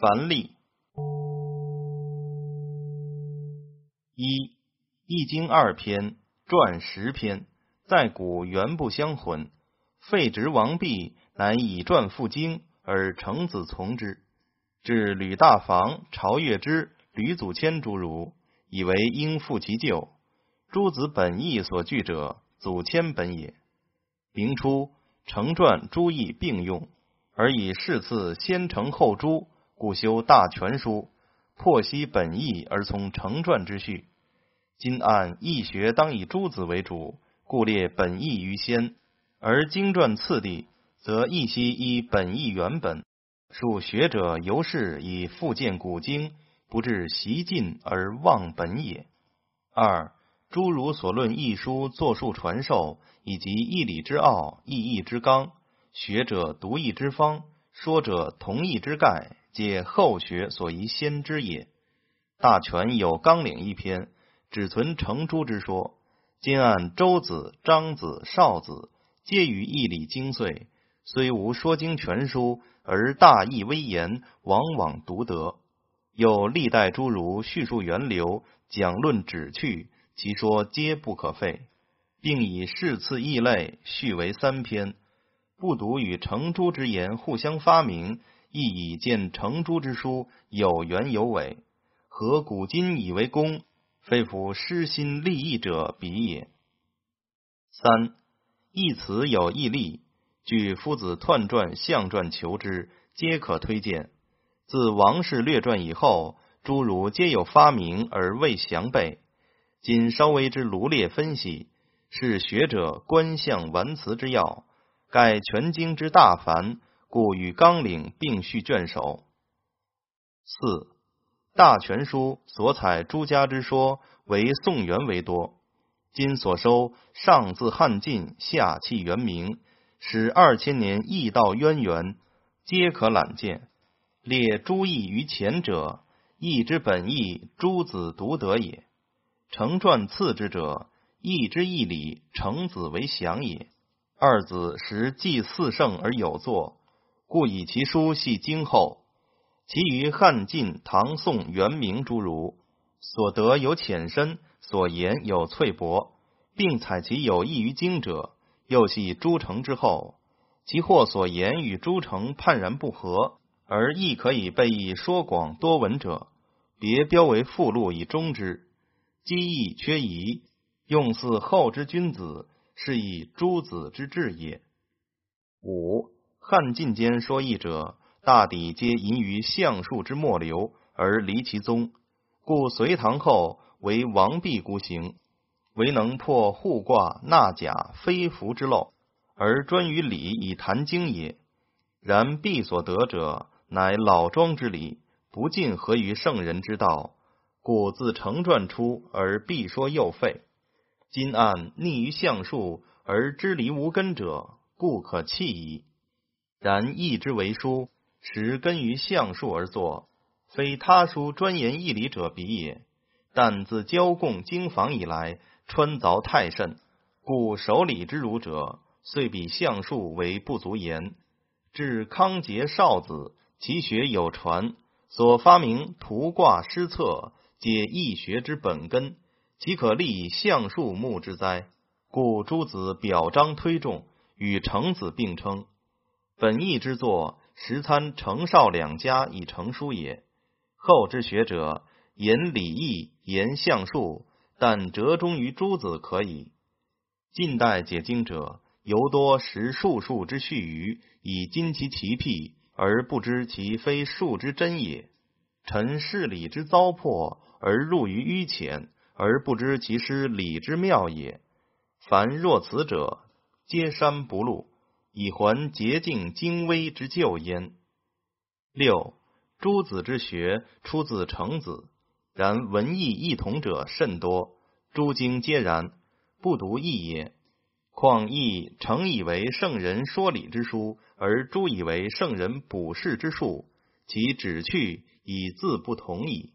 凡例一，《易经》二篇，传十篇，在古原不相混。废职王弼，乃以传复经，而成子从之。至吕大房、曹月之、吕祖谦诸儒，以为应复其旧。诸子本意所据者，祖谦本也。明初，成传、诸义并用，而以世次先成后诸。故修大全书，破析本意而从成传之序。今按易学当以诸子为主，故列本意于先；而经传次第，则易悉依本意原本。数学者由是以复见古经，不至习尽而忘本也。二诸儒所论易书作数传授，以及义理之奥、意义之纲，学者独义之方，说者同义之概。皆后学所宜先知也。大全有纲领一篇，只存成朱之说。今按周子、张子、邵子，皆于义理精髓，虽无说经全书，而大义威严，往往独得。有历代诸儒叙述源流，讲论旨趣，其说皆不可废，并以世次异类序为三篇，不独与成朱之言互相发明。亦以见成朱之书有原有尾，何古今以为公？非夫失心立意者比也。三义词有义例，据夫子彖传、象传求之，皆可推荐。自王氏略传以后，诸儒皆有发明而未详备。今稍微之罗列分析，是学者观象玩辞之要，盖全经之大凡。故与纲领并序卷首。四大全书所采诸家之说，为宋元为多。今所收上自汉晋，下契元明，使二千年易道渊源，皆可览见。列诸义于前者，义之本意，诸子独得也。成传次之者，义之义理，成子为详也。二子实既四圣而有作。故以其书系经后，其余汉晋唐宋元明诸儒所得有浅深，所言有脆薄，并采其有益于经者，又系诸城之后，其或所言与诸城判然不合，而亦可以被以说广多闻者，别标为附录以终之。机义缺疑，用似后之君子，是以诸子之志也。五。汉晋间说义者，大抵皆淫于相术之末流，而离其宗。故隋唐后为王弼孤行，唯能破互卦纳甲非福之漏，而专于礼以谈经也。然弼所得者，乃老庄之理，不尽合于圣人之道，故自成传出而必说又废。今按逆于相术而知离无根者，故可弃矣。然义之为书，实根于相术而作，非他书专研义理者比也。但自交贡经房以来，穿凿太甚，故守礼之儒者，遂比相术为不足言。至康节少子，其学有传，所发明图卦诗策，皆易学之本根，岂可立以相术目之哉？故诸子表彰推重，与成子并称。本义之作，实参程绍两家以成书也。后之学者言礼义，言相术，但折中于诸子可矣。近代解经者，尤多识术数之序余，以今其奇辟，而不知其非术之真也。臣事理之糟粕，而入于迂浅，而不知其失理之妙也。凡若此者，皆山不露。以还洁净精微之旧焉。六诸子之学出自程子，然文艺异同者甚多。诸经皆然，不独异也。况亦程以为圣人说理之书，而诸以为圣人卜筮之术，其旨趣以自不同矣。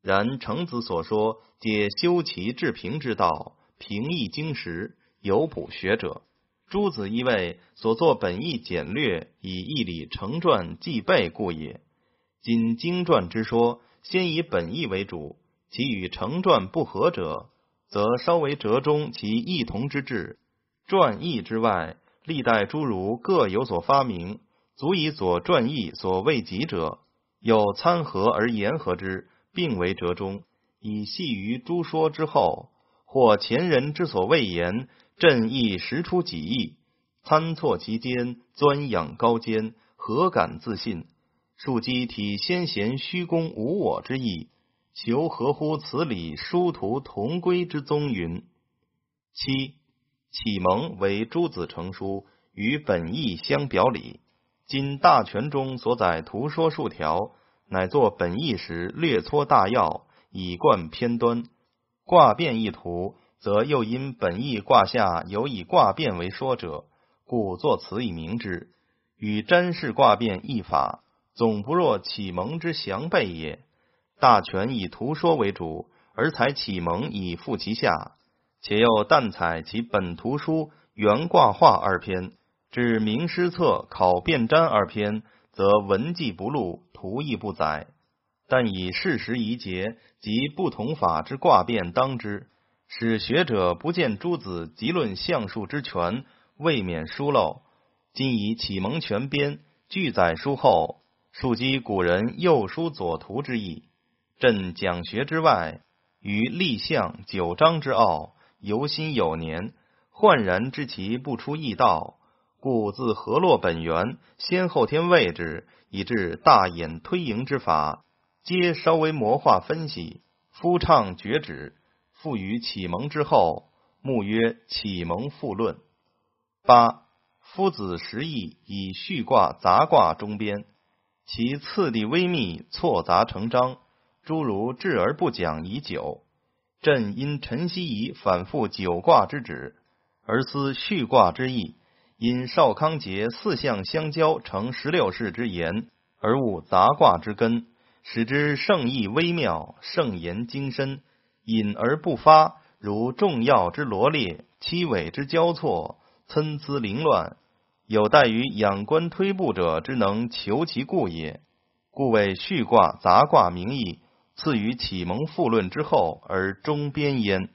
然程子所说，皆修齐治平之道，平易经实，有卜学者。诸子一谓所作本意简略，以义理成传记备故也。今经传之说，先以本意为主，其与成传不合者，则稍为折中其异同之志。传意之外，历代诸儒各有所发明，足以佐传意所未及者，有参合而言合之，并为折中，以系于诸说之后。或前人之所未言，朕亦实出己意，参错其间，钻仰高坚，何敢自信？庶几体先贤虚公无我之意，求合乎此理，殊途同归之宗云。七启蒙为诸子成书，与本意相表里。今大全中所载图说数条，乃作本意时略撮大要，以贯偏端。卦变一图，则又因本意卦下有以卦变为说者，故作此以明之。与占氏卦变一法，总不若启蒙之详备也。大全以图说为主，而采启蒙以附其下，且又但采其本图书原卦画二篇，至名师策考辨占二篇，则文记不录，图亦不载。但以事实宜节及不同法之卦变当之，使学者不见诸子集论相术之权，未免疏漏。今以启蒙全编据载书后，庶几古人右书左图之意。朕讲学之外，于立象九章之奥，犹心有年，焕然知其不出易道，故自河洛本源，先后天位置，以致大演推迎之法。皆稍微魔化分析，夫唱绝止，赋于启蒙之后，目曰《启蒙复论》。八夫子十义以序卦杂卦中编，其次第微密，错杂成章，诸如质而不讲已久。朕因陈希夷反复九卦之旨，而思序卦之意，因少康节四象相交成十六式之言，而悟杂卦之根。使之圣意微妙，圣言精深，隐而不发，如众要之罗列，七尾之交错，参差凌乱，有待于仰观推步者之能求其故也。故谓序卦杂卦名义，次于启蒙复论之后而终编焉。